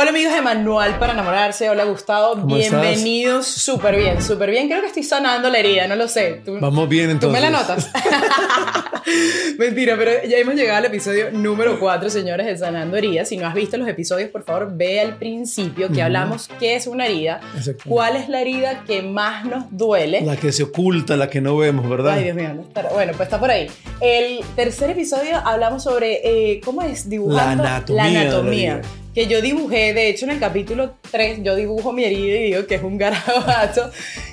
Hola amigos de Manual para enamorarse, hola Gustavo, bienvenidos, súper bien, súper bien, creo que estoy sanando la herida, no lo sé. Vamos bien entonces. ¿Tú me la notas? Mentira, pero ya hemos llegado al episodio número 4, señores, de Sanando Heridas. Si no has visto los episodios, por favor, ve al principio que hablamos qué es una herida, cuál es la herida que más nos duele. La que se oculta, la que no vemos, ¿verdad? Ay, Dios mío, bueno, pues está por ahí. El tercer episodio hablamos sobre, eh, ¿cómo es? Dibujando la anatomía. La anatomía que yo dibujé, de hecho en el capítulo 3 yo dibujo mi herida y digo que es un garabato.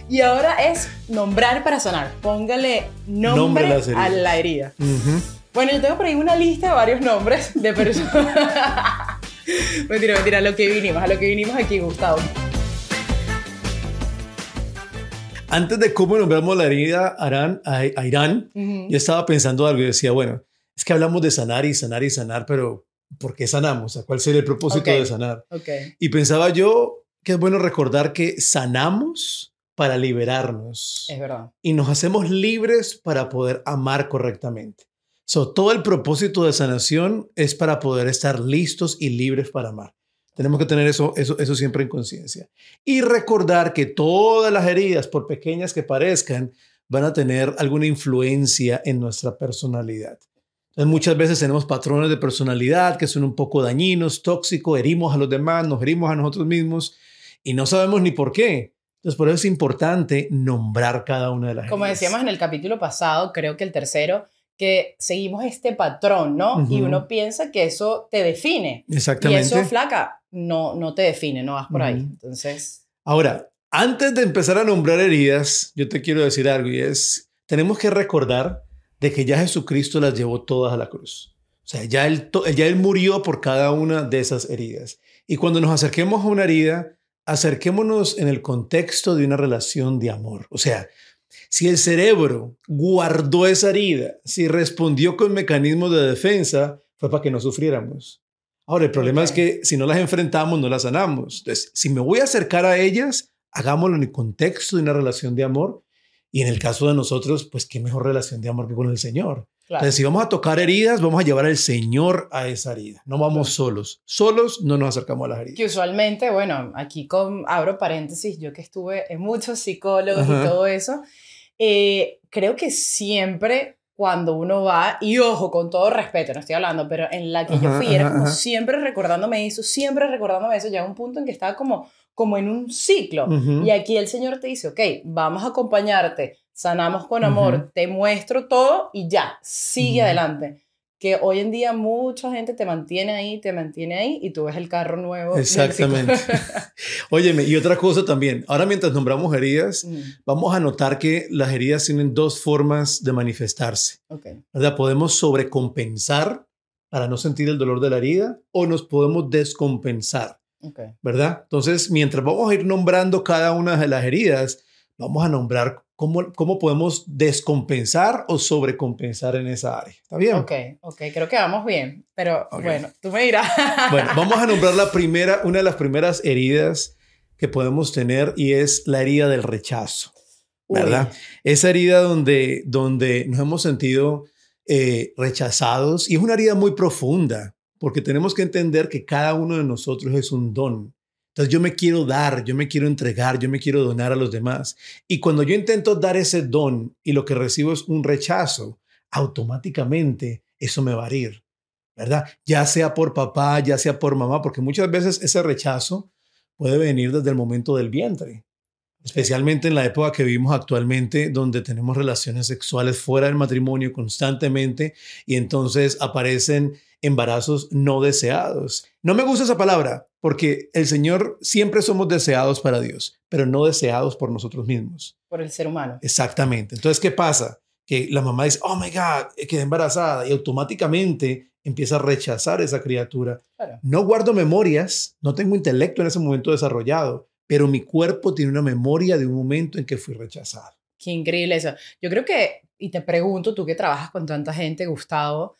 Y ahora es nombrar para sonar. Póngale nombre, a la herida. Bueno, yo tengo por ahí una lista de varios nombres de personas. mentira, mentira, a lo que vinimos, a lo que vinimos aquí, Gustavo. Antes de cómo nombramos la herida a, a Irán, yo estaba pensando algo y decía, bueno, es que hablamos de sanar y sanar y sanar, pero ¿por qué sanamos? ¿Cuál sería el propósito de sanar? Y pensaba yo que es bueno recordar que sanamos para liberarnos. Es verdad. Y nos hacemos libres para poder amar correctamente. So, todo el propósito de sanación es para poder estar listos y libres para amar. Tenemos que tener eso, eso, eso siempre en conciencia. Y recordar que todas las heridas, por pequeñas que parezcan, van a tener alguna influencia en nuestra personalidad muchas veces tenemos patrones de personalidad que son un poco dañinos, tóxicos, herimos a los demás, nos herimos a nosotros mismos y no sabemos ni por qué. Entonces, por eso es importante nombrar cada una de las Como decíamos en el capítulo pasado, creo que el tercero, que seguimos este patrón, ¿no? Y uno piensa que eso te define. Exactamente. Y eso, flaca, no, no te define, no vas por ahí. Entonces... Ahora, antes de empezar a nombrar heridas, yo te quiero decir algo y es, tenemos que recordar de que ya Jesucristo las llevó todas a la cruz. O sea, ya él, ya él murió por cada una de esas heridas. Y cuando nos acerquemos a una herida, acerquémonos en el contexto de una relación de amor. O sea, si el cerebro guardó esa herida, si respondió con mecanismos de defensa, fue para que no sufriéramos. Ahora, el problema es que si no las enfrentamos, no las sanamos. Entonces, si me voy a acercar a ellas, hagámoslo en el contexto de una relación de amor y en el caso de nosotros, pues qué mejor relación de amor que con el Señor. Entonces, si vamos a tocar heridas, vamos a llevar al Señor a esa herida. No vamos solos. Solos no nos acercamos a las heridas. Que usualmente, bueno, aquí con, abro paréntesis, yo que estuve en muchos psicólogos y todo eso, eh, creo que siempre cuando uno va, y ojo, con todo respeto, no estoy hablando, pero en la que yo fui, era como siempre recordándome eso, siempre recordándome eso, llega un punto en que estaba como como en un ciclo. Y aquí el Señor te dice, ok, vamos a acompañarte, sanamos con amor, te muestro todo y ya, sigue adelante. Que hoy en día mucha gente te mantiene ahí, te mantiene ahí y tú ves el carro nuevo. Exactamente. Óyeme, y otra cosa también, ahora mientras nombramos heridas, vamos a notar que las heridas tienen dos formas de manifestarse. Okay. ¿verdad? Podemos sobrecompensar para no sentir el dolor de la herida o nos podemos descompensar. ¿Verdad? Entonces, mientras vamos a ir nombrando cada una de las heridas, vamos a nombrar cómo, cómo podemos descompensar o sobrecompensar en esa área. ¿Está bien? Ok, ok, creo que vamos bien, pero bueno, tú me dirás. Bueno, vamos a nombrar la primera, una de las primeras heridas que podemos tener y es la herida del rechazo, ¿verdad? Esa herida donde, donde nos hemos sentido eh, rechazados y es una herida muy profunda porque tenemos que entender que cada uno de nosotros es un don. Entonces yo me quiero dar, yo me quiero entregar, yo me quiero donar a los demás. Y cuando yo intento dar ese don y lo que recibo es un rechazo, automáticamente eso me va a ir, ¿verdad? Ya sea por papá, ya sea por mamá, porque muchas veces ese rechazo puede venir desde el momento del vientre especialmente en la época que vivimos actualmente, donde tenemos relaciones sexuales fuera del matrimonio constantemente y entonces aparecen embarazos no deseados. No me gusta esa palabra porque el Señor siempre somos deseados para Dios, pero no deseados por nosotros mismos. Por el ser humano. Exactamente. Entonces, ¿qué pasa? Que la mamá dice, oh my God, quedé embarazada y automáticamente empieza a rechazar esa criatura. No guardo memorias, no tengo intelecto en ese momento desarrollado, pero mi cuerpo tiene una memoria de un momento en que fui rechazado. Qué increíble eso. Yo creo que, y te pregunto, tú que trabajas con tanta gente, Gustavo,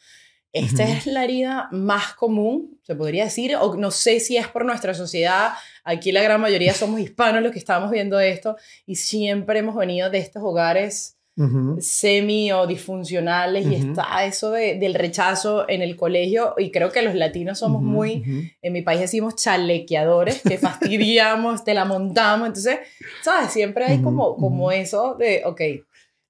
esta es la herida más común, se podría decir, o no sé si es por nuestra sociedad, aquí la gran mayoría somos hispanos los que estamos viendo esto, y siempre hemos venido de estos hogares semi o disfuncionales y está eso de, del rechazo en el colegio y creo que los latinos somos muy, en mi país decimos chalequeadores, que fastidiamos, te la montamos, entonces, ¿sabes? Siempre hay como, como eso de, ok.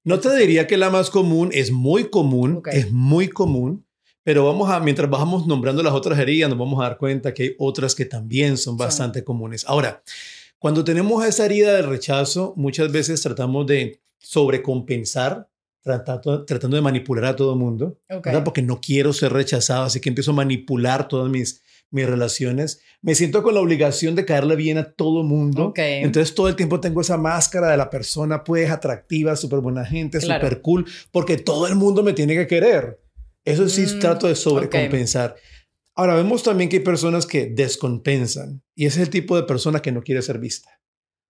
No te diría que la más común, es muy común, es muy común, pero vamos a, mientras bajamos nombrando las otras heridas, nos vamos a dar cuenta que hay otras que también son bastante comunes. Ahora, cuando tenemos esa herida del rechazo, muchas veces tratamos de sobrecompensar, tratando, tratando de manipular a todo el mundo, porque no quiero ser rechazado, así que empiezo a manipular todas mis, mis relaciones. Me siento con la obligación de caerle bien a todo el mundo. Entonces todo el tiempo tengo esa máscara de la persona, pues atractiva, súper buena gente, súper cool, porque todo el mundo me tiene que querer. Eso sí mm, trato de sobrecompensar. Ahora, vemos también que hay personas que descompensan y ese es el tipo de persona que no quiere ser vista.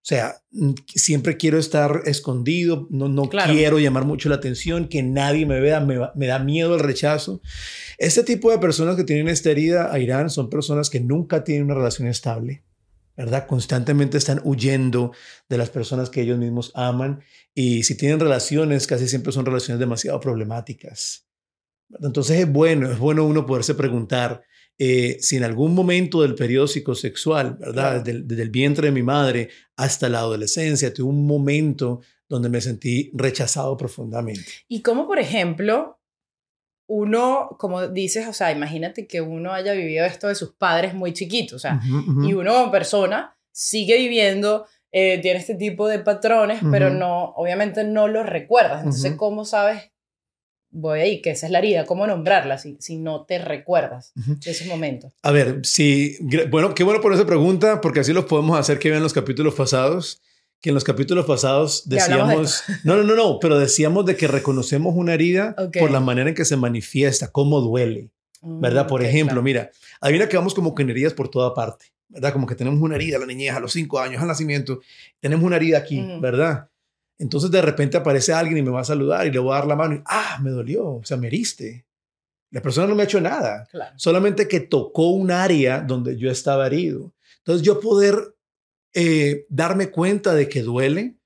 O sea, mm, siempre quiero estar escondido, no, no quiero llamar mucho la atención, que nadie me vea, me, me, da miedo el rechazo. Este tipo de personas que tienen esta herida a Irán son personas que nunca tienen una relación estable, ¿verdad? Constantemente están huyendo de las personas que ellos mismos aman y si tienen relaciones, casi siempre son relaciones demasiado problemáticas. Entonces es bueno, es bueno uno poderse preguntar eh, si en algún momento del periodo psicosexual, ¿verdad? Desde, el vientre de mi madre hasta la adolescencia, tuve un momento donde me sentí rechazado profundamente. Y como, por ejemplo, uno, como dices, o sea, imagínate que uno haya vivido esto de sus padres muy chiquitos, o sea, y uno como persona sigue viviendo, eh, tiene este tipo de patrones, pero no, obviamente no los recuerdas. Entonces, ¿cómo sabes voy ahí, que esa es la herida, ¿cómo nombrarla si, si no te recuerdas de esos momentos? A ver, sí, bueno, qué bueno por esa pregunta, porque así lo podemos hacer que vean los capítulos pasados, que en los capítulos pasados decíamos, no, no, no, no, pero decíamos de que reconocemos una herida por la manera en que se manifiesta, cómo duele, ¿verdad? Mm, por ejemplo, mira, hay una que vamos como con heridas por toda parte, ¿verdad? Como que tenemos una herida a la niñez, a los cinco años, al nacimiento, tenemos una herida aquí, ¿verdad? Entonces de repente aparece alguien y me va a saludar y le voy a dar la mano y, ah, me dolió, o sea, me heriste. La persona no me ha hecho nada, solamente que tocó un área donde yo estaba herido. Entonces yo poder eh, darme cuenta de que duele,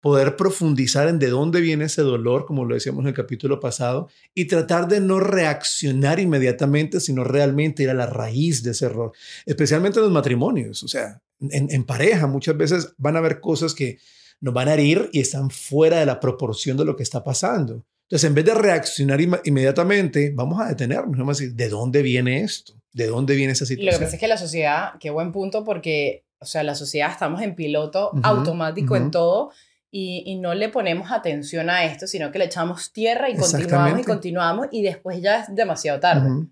poder profundizar en de dónde viene ese dolor, como lo decíamos en el capítulo pasado, y tratar de no reaccionar inmediatamente, sino realmente ir a la raíz de ese error, especialmente en los matrimonios, o sea, en, en pareja muchas veces van a haber cosas que nos van a herir y están fuera de la proporción de lo que está pasando. Entonces, en vez de reaccionar inmediatamente, vamos a detenernos, vamos a decir, ¿de dónde viene esto? ¿De dónde viene esa situación? lo que pasa es que la sociedad, qué buen punto, porque, o sea, la sociedad estamos en piloto automático en todo y, y, no le ponemos atención a esto, sino que le echamos tierra y continuamos y continuamos y después ya es demasiado tarde.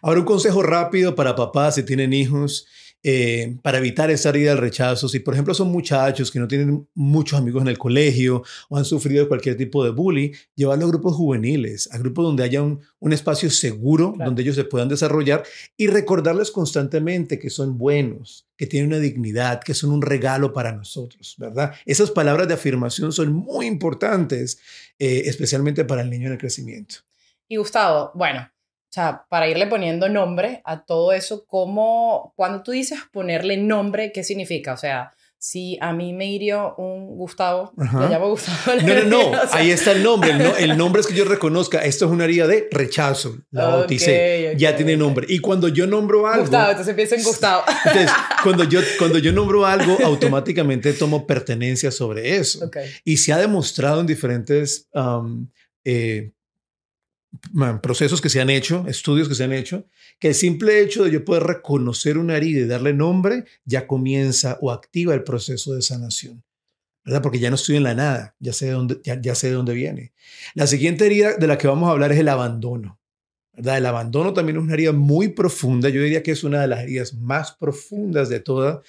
Ahora, un consejo rápido para papás si tienen hijos eh, para evitar esa herida del rechazo. Si, por ejemplo, son muchachos que no tienen muchos amigos en el colegio o han sufrido cualquier tipo de bullying, llevarlo a grupos juveniles, a grupos donde haya un, espacio seguro, donde ellos se puedan desarrollar y recordarles constantemente que son buenos, que tienen una dignidad, que son un regalo para nosotros, ¿verdad? Esas palabras de afirmación son muy importantes, eh, especialmente para el niño en el crecimiento. Y Gustavo, bueno, o sea, para irle poniendo nombre a todo eso, ¿cómo, cuando tú dices ponerle nombre, qué significa? O sea, si a mí me hirió un Gustavo, le llamo Gustavo. No, no, no, ahí está el nombre. El, nombre es que yo reconozca, esto es una herida de rechazo, la bauticé, ya tiene nombre. Y cuando yo nombro algo... Gustavo, entonces empieza en Gustavo. Entonces, cuando yo, cuando yo nombro algo, automáticamente tomo pertenencia sobre eso. Y se ha demostrado en diferentes um, eh, procesos que se han hecho, estudios que se han hecho, que el simple hecho de yo poder reconocer una herida y darle nombre ya comienza o activa el proceso de sanación. ¿verdad? Porque ya no estoy en la nada, ya sé de dónde, ya, sé de dónde viene. La siguiente herida de la que vamos a hablar es el abandono. ¿verdad? El abandono también es una herida muy profunda, yo diría que es una de las heridas más profundas de todas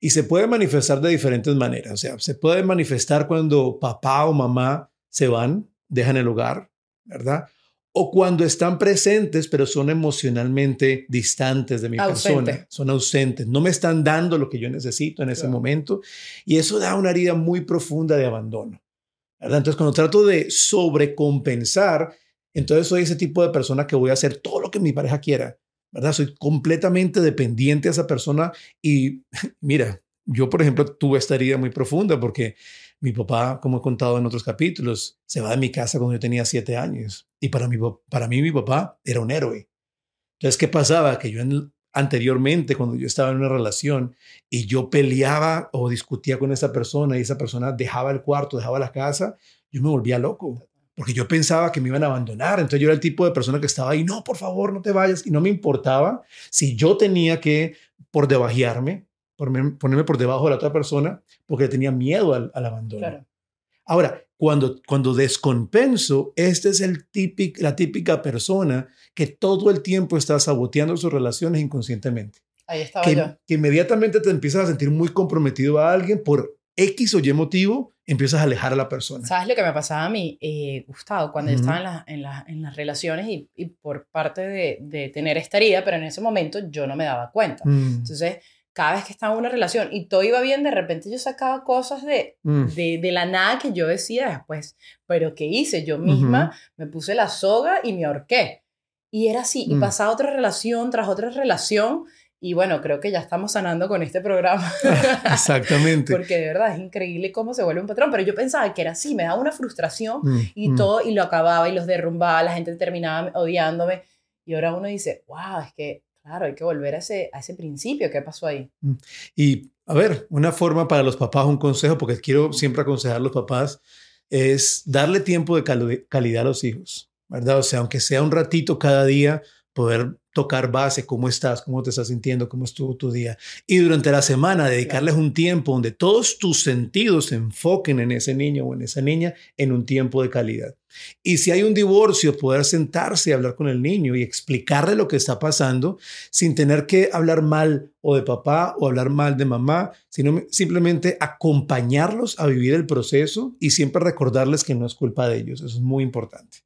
y se puede manifestar de diferentes maneras. O sea, se puede manifestar cuando papá o mamá se van, dejan el hogar, ¿verdad? O cuando están presentes, pero son emocionalmente distantes de mi persona, son ausentes, no me están dando lo que yo necesito en ese momento y eso da una herida muy profunda de abandono. ¿verdad? Entonces, cuando trato de sobrecompensar, entonces soy ese tipo de persona que voy a hacer todo lo que mi pareja quiera, ¿verdad? Soy completamente dependiente de esa persona y mira, yo, por ejemplo, tuve esta herida muy profunda porque mi papá, como he contado en otros capítulos, se va de mi casa cuando yo tenía siete años. Y para mí, para mí mi papá era un héroe. Entonces, ¿qué pasaba? Que yo anteriormente, cuando yo estaba en una relación y yo peleaba o discutía con esa persona y esa persona dejaba el cuarto, dejaba la casa, yo me volvía loco porque yo pensaba que me iban a abandonar. Entonces yo era el tipo de persona que estaba ahí, no, por favor, no te vayas. Y no me importaba si yo tenía que, por debajearme, ponerme por debajo de la otra persona, porque tenía miedo al, abandono. Ahora, cuando, cuando descompenso, esta es el típico, la típica persona que todo el tiempo está saboteando sus relaciones inconscientemente. Ahí estaba que, yo. Que inmediatamente te empiezas a sentir muy comprometido a alguien por X o Y motivo, empiezas a alejar a la persona. ¿Sabes lo que me pasaba a mí, eh, Gustavo, cuando yo estaba en, en, las relaciones y, y por parte de, de, tener esta herida, pero en ese momento yo no me daba cuenta. Mm. Entonces, cada vez que estaba en una relación y todo iba bien, de repente yo sacaba cosas de, mm. de, de, la nada que yo decía después, pero ¿qué hice? Yo misma me puse la soga y me ahorqué. Y era así, y mm. pasaba otra relación tras otra relación y bueno, creo que ya estamos sanando con este programa. Exactamente. Porque de verdad es increíble cómo se vuelve un patrón. Pero yo pensaba que era así, me daba una frustración mm, y todo, y lo acababa y los derrumbaba, la gente terminaba odiándome. Y ahora uno dice, wow, es que, claro, hay que volver a ese, a ese principio. ¿Qué pasó ahí? Mm. Y, a ver, una forma para los papás, un consejo, porque quiero siempre aconsejar a los papás, es darle tiempo de calidad a los hijos, ¿verdad? O sea, aunque sea un ratito cada día, poder tocar base, cómo estás, cómo te estás sintiendo, cómo estuvo tu día. Y durante la semana dedicarles un tiempo donde todos tus sentidos se enfoquen en ese niño o en esa niña en un tiempo de calidad. Y si hay un divorcio, poder sentarse y hablar con el niño y explicarle lo que está pasando sin tener que hablar mal o de papá o hablar mal de mamá, sino simplemente acompañarlos a vivir el proceso y siempre recordarles que no es culpa de ellos. Eso es muy importante.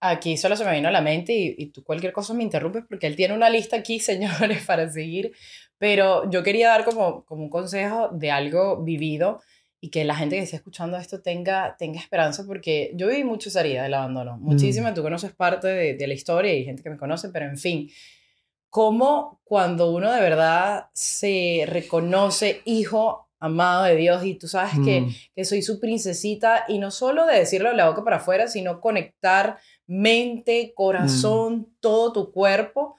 Aquí solo se me vino a la mente y, tú cualquier cosa me interrumpes porque él tiene una lista aquí, señores, para seguir. Pero yo quería dar como, como un consejo de algo vivido y que la gente que esté escuchando esto tenga, tenga esperanza porque yo viví mucho esa herida del abandono. Mm. Muchísima, tú conoces parte de, de la historia y gente que me conoce, pero en fin, cómo cuando uno de verdad se reconoce hijo amado de Dios y tú sabes que, mm. que soy su princesita y no solo de decirlo de la boca para afuera, sino conectar mente, corazón, mm. todo tu cuerpo.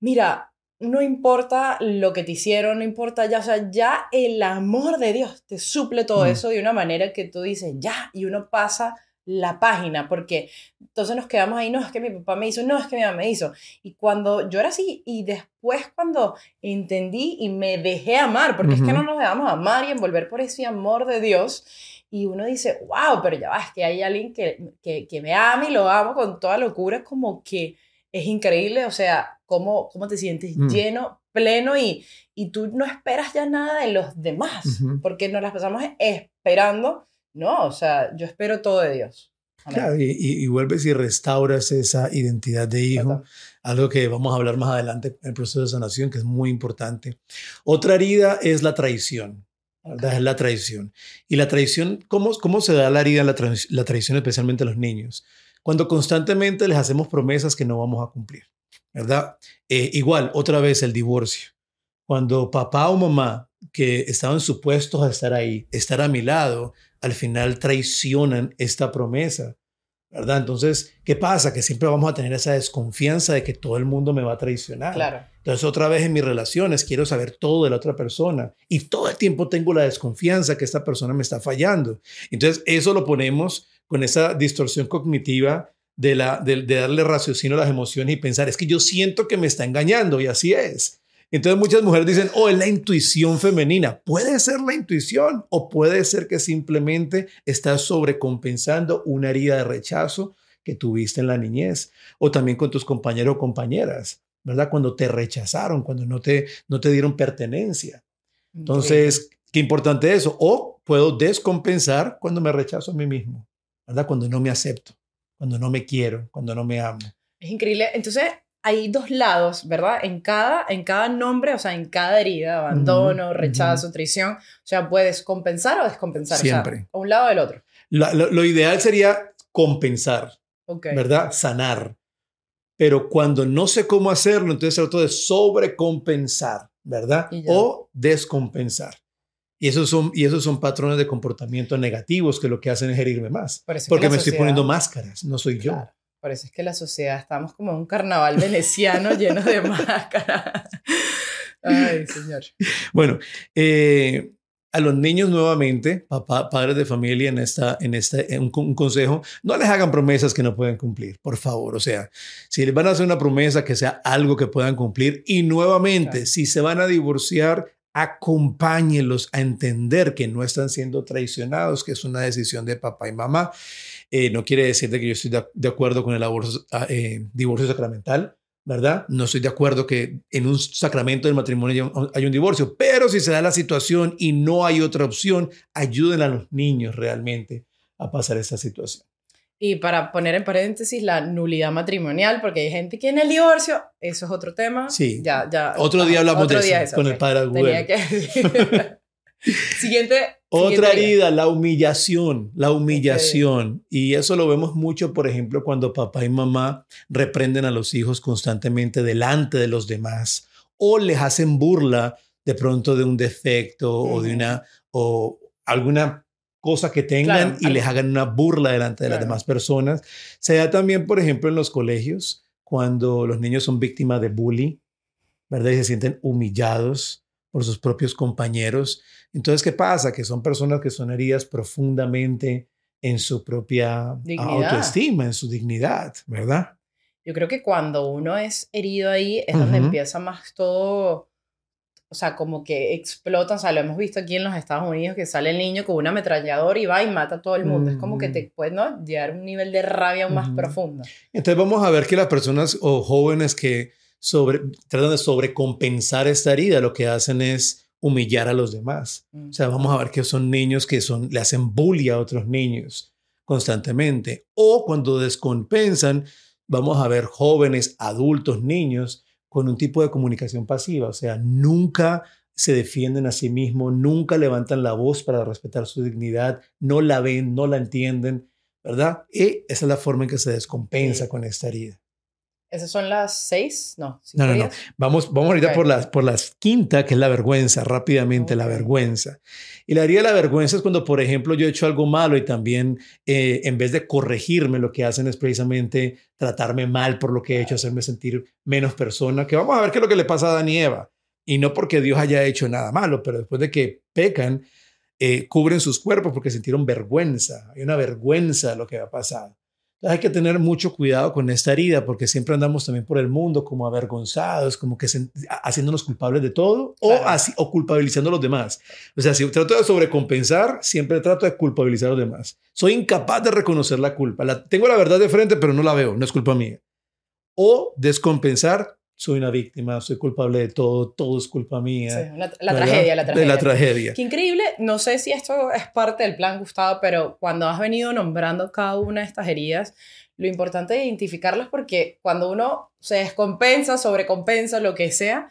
Mira, no importa lo que te hicieron, no importa ya, o sea, ya el amor de Dios te suple todo mm. eso de una manera que tú dices, ya, y uno pasa la página, porque entonces nos quedamos ahí, no, es que mi papá me hizo, no, es que mi mamá me hizo. Y cuando yo era así, y después cuando entendí y me dejé amar, porque es que no nos dejamos amar y envolver por ese amor de Dios, y uno dice, wow, pero ya va, es que hay alguien que, que, que me ama y lo amo con toda locura, como que es increíble, o sea, cómo, cómo te sientes mm. lleno, pleno y, y tú no esperas ya nada de los demás, porque nos las pasamos esperando, no, o sea, yo espero todo de Dios. Claro, y, y, vuelves y restauras esa identidad de hijo, algo que vamos a hablar más adelante en el proceso de sanación, que es muy importante. Otra herida es la traición. Es la traición. Y la traición, ¿cómo, cómo se da la herida, la, la traición especialmente a los niños? Cuando constantemente les hacemos promesas que no vamos a cumplir, ¿verdad? Eh, igual, otra vez el divorcio. Cuando papá o mamá que estaban supuestos a estar ahí, estar a mi lado, al final traicionan esta promesa ¿verdad? Entonces, ¿qué pasa? Que siempre vamos a tener esa desconfianza de que todo el mundo me va a traicionar. Claro. Entonces, otra vez en mis relaciones quiero saber todo de la otra persona y todo el tiempo tengo la desconfianza que esta persona me está fallando. Entonces, eso lo ponemos con esa distorsión cognitiva de, la, de darle raciocinio a las emociones y pensar, es que yo siento que me está engañando y así es. Entonces muchas mujeres dicen, oh, es la intuición femenina. Puede ser la intuición o puede ser que simplemente estás sobrecompensando una herida de rechazo que tuviste en la niñez o también con tus compañeros o compañeras, ¿verdad? Cuando te rechazaron, cuando no te, no te dieron pertenencia. Entonces, qué importante eso. O puedo descompensar cuando me rechazo a mí mismo, ¿verdad? Cuando no me acepto, cuando no me quiero, cuando no me amo. Es increíble. Entonces, hay dos lados, ¿verdad? En cada, en cada nombre, o sea, en cada herida, abandono, rechazo, traición, o sea, puedes compensar o descompensar. Siempre. O un lado o del otro. lo, ideal sería compensar, ¿verdad? Sanar. Pero cuando no sé cómo hacerlo, entonces trato de sobrecompensar, ¿verdad? O descompensar. Y esos, son, y esos son patrones de comportamiento negativos que lo que hacen es herirme más. Porque me estoy poniendo máscaras, no soy yo. Por eso es que la sociedad estamos como en un carnaval veneciano lleno de máscaras. Ay, señor. Bueno, eh, a los niños nuevamente, papá, padres de familia, en, esta, en este, un, consejo, no les hagan promesas que no pueden cumplir, por favor. O sea, si les van a hacer una promesa, que sea algo que puedan cumplir. Y nuevamente, si se van a divorciar, acompáñenlos a entender que no están siendo traicionados, que es una decisión de papá y mamá. Eh, no quiere decir que yo estoy de, acuerdo con el ah, eh, divorcio sacramental, ¿verdad? No estoy de acuerdo que en un sacramento del matrimonio haya un, divorcio, pero si se da la situación y no hay otra opción, ayuden a los niños realmente a pasar esta situación. Y para poner en paréntesis la nulidad matrimonial, porque hay gente que en el divorcio, eso es otro tema. Sí. Ya, ya. Otro día hablamos de eso, con el padre Agüero. Siguiente. Otra herida, la humillación, la humillación. Y eso lo vemos mucho, por ejemplo, cuando papá y mamá reprenden a los hijos constantemente delante de los demás o les hacen burla de pronto de un defecto o de una o alguna cosa que tengan y les hagan una burla delante de las demás personas. Se da también, por ejemplo, en los colegios, cuando los niños son víctimas de bullying, ¿verdad? Y se sienten humillados por sus propios compañeros. Entonces, ¿qué pasa? Que son personas que son heridas profundamente en su propia autoestima, en su dignidad, ¿verdad? Yo creo que cuando uno es herido ahí es donde empieza más todo o sea, como que explotan, o sea, lo hemos visto aquí en los Estados Unidos, que sale el niño con un ametrallador y va y mata a todo el mundo. Es como que te puede ¿no? llegar a un nivel de rabia aún más profundo. Entonces vamos a ver que las personas o jóvenes que sobre, tratan de sobrecompensar esta herida, lo que hacen es humillar a los demás. Mm. O sea, vamos a ver que son niños que son, le hacen bullying a otros niños constantemente. O cuando descompensan, vamos a ver jóvenes, adultos, niños con un tipo de comunicación pasiva, o sea, nunca se defienden a sí mismos, nunca levantan la voz para respetar su dignidad, no la ven, no la entienden, ¿verdad? Y esa es la forma en que se descompensa con esta herida. ¿Esas son las seis? No, no, no, no, Vamos, vamos ahorita por, las, por las quinta, que es la vergüenza, rápidamente la vergüenza. Y la herida de la vergüenza es cuando, por ejemplo, yo he hecho algo malo y también eh, en vez de corregirme, lo que hacen es precisamente tratarme mal por lo que he hecho, hacerme sentir menos persona, que vamos a ver qué es lo que le pasa a Adán y Eva. Y no porque Dios haya hecho nada malo, pero después de que pecan, eh, cubren sus cuerpos porque sintieron vergüenza. Hay una vergüenza de lo que ha pasado hay que tener mucho cuidado con esta herida porque siempre andamos también por el mundo como avergonzados, como que haciéndonos culpables de todo o, así, o culpabilizando a los demás. O sea, si trato de sobrecompensar, siempre trato de culpabilizar a los demás. Soy incapaz de reconocer la culpa. La, tengo la verdad de frente, pero no la veo, no es culpa mía. O descompensar, soy una víctima, soy culpable de todo, todo es culpa mía. Sí, la, tragedia, la tragedia. De la tragedia. Qué increíble, no sé si esto es parte del plan, Gustavo, pero cuando has venido nombrando cada una de estas heridas, lo importante es identificarlas porque cuando uno se descompensa, sobrecompensa, lo que sea,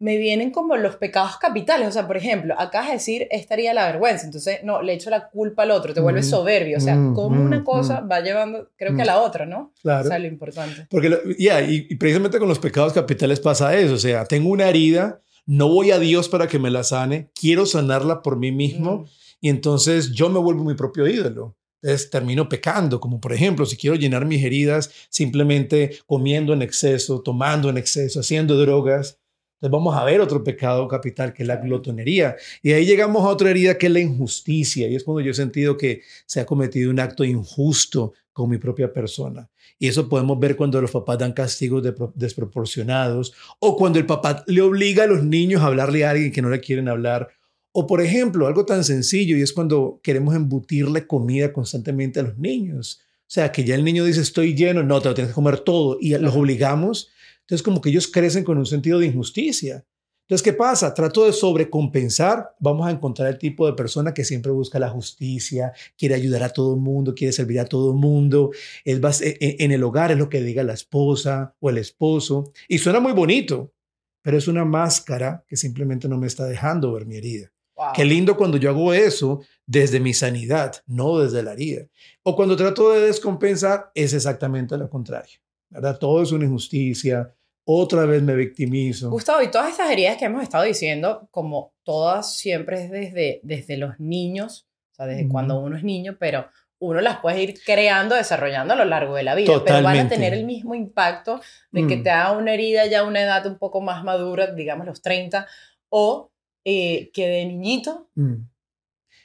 me vienen como los pecados capitales. O sea, por ejemplo, acá de decir, estaría la vergüenza. Entonces, no, le echo la culpa al otro, te vuelves mm, soberbio. O sea, mm, como una mm, cosa va llevando, creo que a la otra, ¿no? Claro. O sea, lo importante. Porque, ya, y, precisamente con los pecados capitales pasa eso. O sea, tengo una herida, no voy a Dios para que me la sane, quiero sanarla por mí mismo. Y entonces yo me vuelvo mi propio ídolo. Entonces termino pecando, como por ejemplo, si quiero llenar mis heridas simplemente comiendo en exceso, tomando en exceso, haciendo drogas, entonces vamos a ver otro pecado capital que es la glotonería. Y ahí llegamos a otra herida que es la injusticia. Y es cuando yo he sentido que se ha cometido un acto injusto con mi propia persona. Y eso podemos ver cuando los papás dan castigos desproporcionados o cuando el papá le obliga a los niños a hablarle a alguien que no le quieren hablar. O por ejemplo, algo tan sencillo y es cuando queremos embutirle comida constantemente a los niños. O sea, que ya el niño dice estoy lleno, no, te lo tienes que comer todo y los obligamos entonces, como que ellos crecen con un sentido de injusticia. Entonces, ¿qué pasa? Trato de sobrecompensar. Vamos a encontrar el tipo de persona que siempre busca la justicia, quiere ayudar a todo el mundo, quiere servir a todo el mundo. Es e, e, en el hogar es lo que diga la esposa o el esposo. Y suena muy bonito, pero es una máscara que simplemente no me está dejando ver mi herida. Qué lindo cuando yo hago eso desde mi sanidad, no desde la herida. O cuando trato de descompensar, es exactamente lo contrario. ¿verdad? Todo es una injusticia, otra vez me victimizo. Gustavo, y todas estas heridas que hemos estado diciendo, como todas siempre es desde, desde los niños, o sea, desde cuando uno es niño, pero uno las puede ir creando, desarrollando a lo largo de la vida, pero van a tener el mismo impacto de que mm. te haga una herida ya a una edad un poco más madura, digamos los 30, o eh, que de niñito. Mm.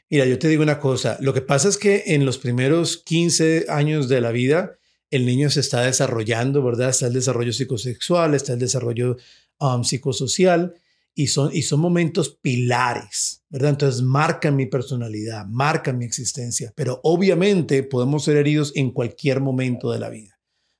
Mira, yo te digo una cosa, lo que pasa es que en los primeros 15 años de la vida, el niño se está desarrollando, ¿verdad? Está el desarrollo psicosexual, está el desarrollo um, psicosocial y son, y son momentos pilares, ¿verdad? Entonces marcan mi personalidad, marcan mi existencia, pero obviamente podemos ser heridos en cualquier momento de la vida,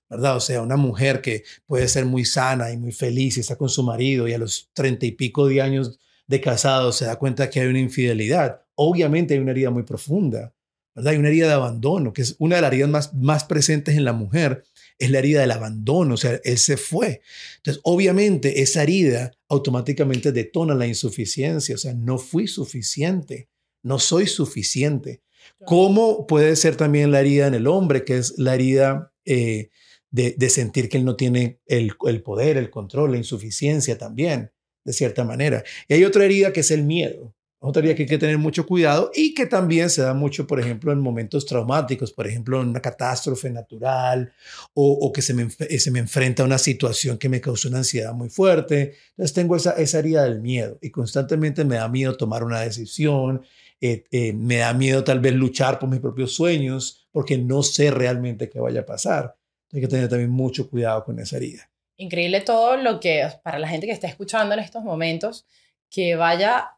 ¿verdad? O sea, una mujer que puede ser muy sana y muy feliz y está con su marido y a los treinta y pico de años de casado se da cuenta que hay una infidelidad, obviamente hay una herida muy profunda, ¿verdad? Hay una herida de abandono, que es una de las heridas más, más presentes en la mujer, es la herida del abandono, o sea, él se fue. Entonces, obviamente, esa herida automáticamente detona la insuficiencia, o sea, no fui suficiente, no soy suficiente. ¿Cómo puede ser también la herida en el hombre, que es la herida eh, de, sentir que él no tiene el, el poder, el control, la insuficiencia también, de cierta manera? Y hay otra herida que es el miedo. Otra que hay que tener mucho cuidado y que también se da mucho, por ejemplo, en momentos traumáticos, por ejemplo, en una catástrofe natural o, que se me, se me, enfrenta a una situación que me causó una ansiedad muy fuerte. Entonces tengo esa, esa herida del miedo y constantemente me da miedo tomar una decisión, eh, eh, me da miedo tal vez luchar por mis propios sueños porque no sé realmente qué vaya a pasar. Hay que tener también mucho cuidado con esa herida. Increíble todo lo que, para la gente que está escuchando en estos momentos, que vaya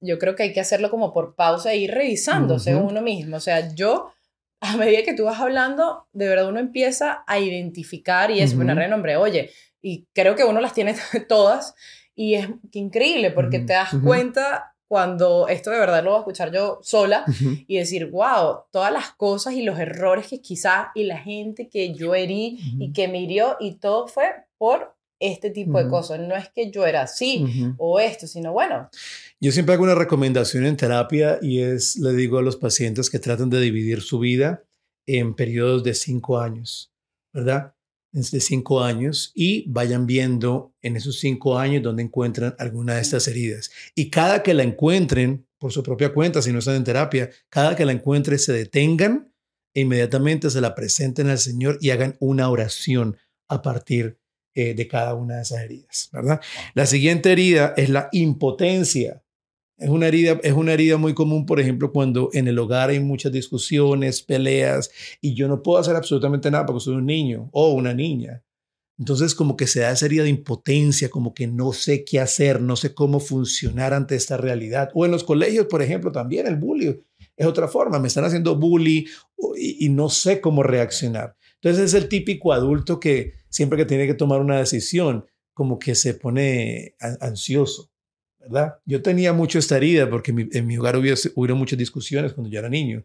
yo creo que hay que hacerlo como por pausa e ir revisándose uno mismo. O sea, yo, a medida que tú vas hablando, de verdad uno empieza a identificar y es uh -huh. renombre, oye, y creo que uno las tiene todas y es increíble porque te das cuenta cuando esto de verdad lo voy a escuchar yo sola y decir, wow, todas las cosas y los errores que quizás y la gente que yo herí y que me hirió y todo fue por este tipo de cosas. No es que yo era así o esto, sino bueno. Yo siempre hago una recomendación en terapia y es, le digo a los pacientes que traten de dividir su vida en periodos de cinco años, ¿verdad? De cinco años y vayan viendo en esos cinco años donde encuentran alguna de estas heridas. Y cada que la encuentren, por su propia cuenta, si no están en terapia, cada que la encuentren se detengan e inmediatamente se la presenten al Señor y hagan una oración a partir eh, de cada una de esas heridas, ¿verdad? La siguiente herida es la impotencia. Es una, herida, es una herida muy común, por ejemplo, cuando en el hogar hay muchas discusiones, peleas, y yo no puedo hacer absolutamente nada porque soy un niño o una niña. Entonces, como que se da esa herida de impotencia, como que no sé qué hacer, no sé cómo funcionar ante esta realidad. O en los colegios, por ejemplo, también el bullying es otra forma. Me están haciendo bully y, y no sé cómo reaccionar. Entonces, es el típico adulto que siempre que tiene que tomar una decisión, como que se pone ansioso ¿verdad? Yo tenía mucho esta herida porque en mi hogar hubo, muchas discusiones cuando yo era niño.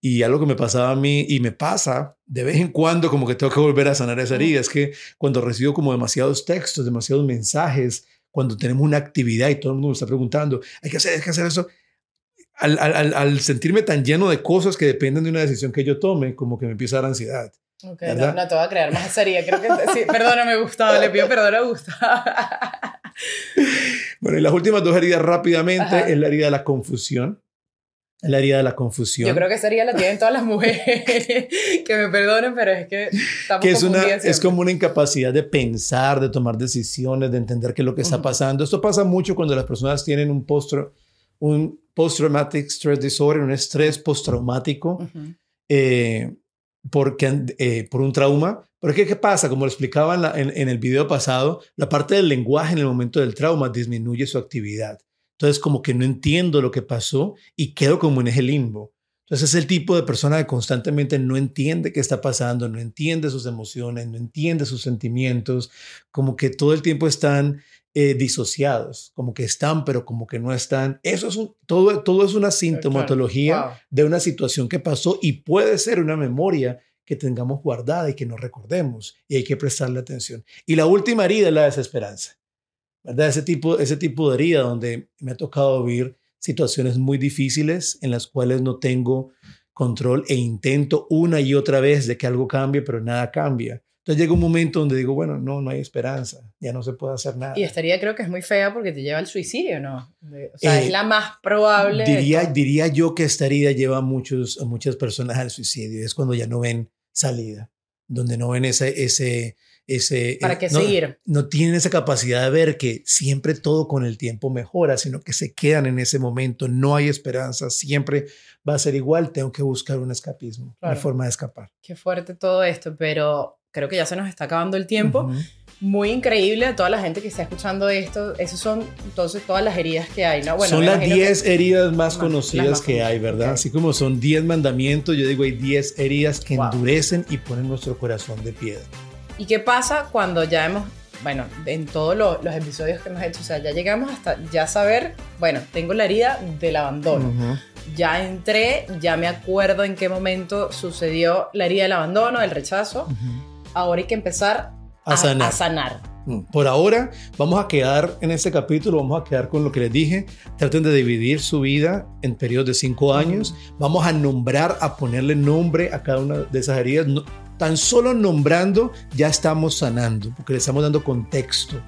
Y algo que me pasaba a mí y me pasa de vez en cuando como que tengo que volver a sanar esa herida es que cuando recibo como demasiados textos, demasiados mensajes, cuando tenemos una actividad y todo el mundo me está preguntando, hay que hacer, hay que hacer eso, al, al, al, sentirme tan lleno de cosas que dependen de una decisión que yo tome, como que me empieza a dar ansiedad. Ok, no, no, te voy a crear más sería. Creo que sí, perdóname, Gustavo, le pido perdón a Gustavo. bueno, y las últimas dos heridas rápidamente es la herida de la confusión. La herida de la confusión. Yo creo que esa herida la tienen todas las mujeres. que me perdonen, pero es que estamos que es, una, es como una incapacidad de pensar, de tomar decisiones, de entender qué es lo que está pasando. Esto pasa mucho cuando las personas tienen un post un post-traumatic stress disorder, un estrés postraumático. eh, porque, eh, por un trauma. Pero es que, ¿qué pasa? Como lo explicaba en, en, el video pasado, la parte del lenguaje en el momento del trauma disminuye su actividad. Entonces, como que no entiendo lo que pasó y quedo como en ese limbo. Entonces, es el tipo de persona que constantemente no entiende qué está pasando, no entiende sus emociones, no entiende sus sentimientos, como que todo el tiempo están eh, disociados, como que están, pero como que no están. Eso es un, todo, todo es una sintomatología de una situación que pasó y puede ser una memoria que tengamos guardada y que no recordemos y hay que prestarle atención. Y la última herida es la desesperanza, ¿verdad? Ese tipo, ese tipo de herida donde me ha tocado vivir situaciones muy difíciles en las cuales no tengo control e intento una y otra vez de que algo cambie, pero nada cambia. Entonces llega un momento donde digo, bueno, no, no hay esperanza, ya no se puede hacer nada. Y esta herida creo que es muy fea porque te lleva al suicidio, ¿no? O sea, es eh, la más probable. Diría, diría yo que esta herida lleva a, muchos, a muchas personas al suicidio. Es cuando ya no ven salida, donde no ven ese... ese, ese ¿Para qué no, seguir? No tienen esa capacidad de ver que siempre todo con el tiempo mejora, sino que se quedan en ese momento, no hay esperanza, siempre va a ser igual, tengo que buscar un escapismo, una forma de escapar. Qué fuerte todo esto, pero creo que ya se nos está acabando el tiempo. Muy increíble a toda la gente que está escuchando esto. Esas son entonces todas las heridas que hay, ¿no? Bueno, son las 10 heridas más, conocidas que hay, ¿verdad? Así como son 10 mandamientos, yo digo hay 10 heridas que endurecen y ponen nuestro corazón de piedra. ¿Y qué pasa cuando ya hemos, bueno, en todos los episodios que hemos hecho, o sea, ya llegamos hasta ya saber, bueno, tengo la herida del abandono. Ya entré, ya me acuerdo en qué momento sucedió la herida del abandono, del rechazo ahora hay que empezar a, sanar. Mm. Por ahora vamos a quedar en este capítulo, vamos a quedar con lo que les dije. Traten de dividir su vida en periodos de cinco años. Vamos a nombrar, a ponerle nombre a cada una de esas heridas. Tan solo nombrando ya estamos sanando, porque le estamos dando contexto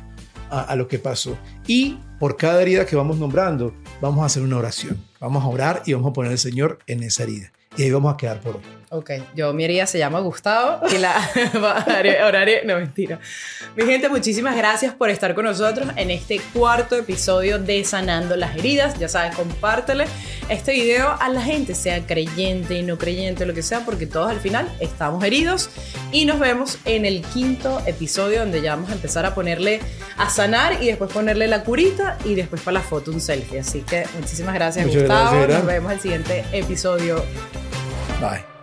a, lo que pasó. Y por cada herida que vamos nombrando, vamos a hacer una oración. Vamos a orar y vamos a poner al Señor en esa herida. Y ahí vamos a quedar por hoy. Ok, yo mi herida se llama Gustavo y la horario, no mentira. Mi gente, muchísimas gracias por estar con nosotros en este cuarto episodio de Sanando las Heridas. Ya sabes, compártele este video a la gente, sea creyente y no creyente, lo que sea, porque todos al final estamos heridos. Y nos vemos en el quinto episodio donde ya vamos a empezar a ponerle a sanar y después ponerle la curita y después para la foto un selfie. Así que muchísimas gracias, Gustavo. Nos vemos en el siguiente episodio. Bye.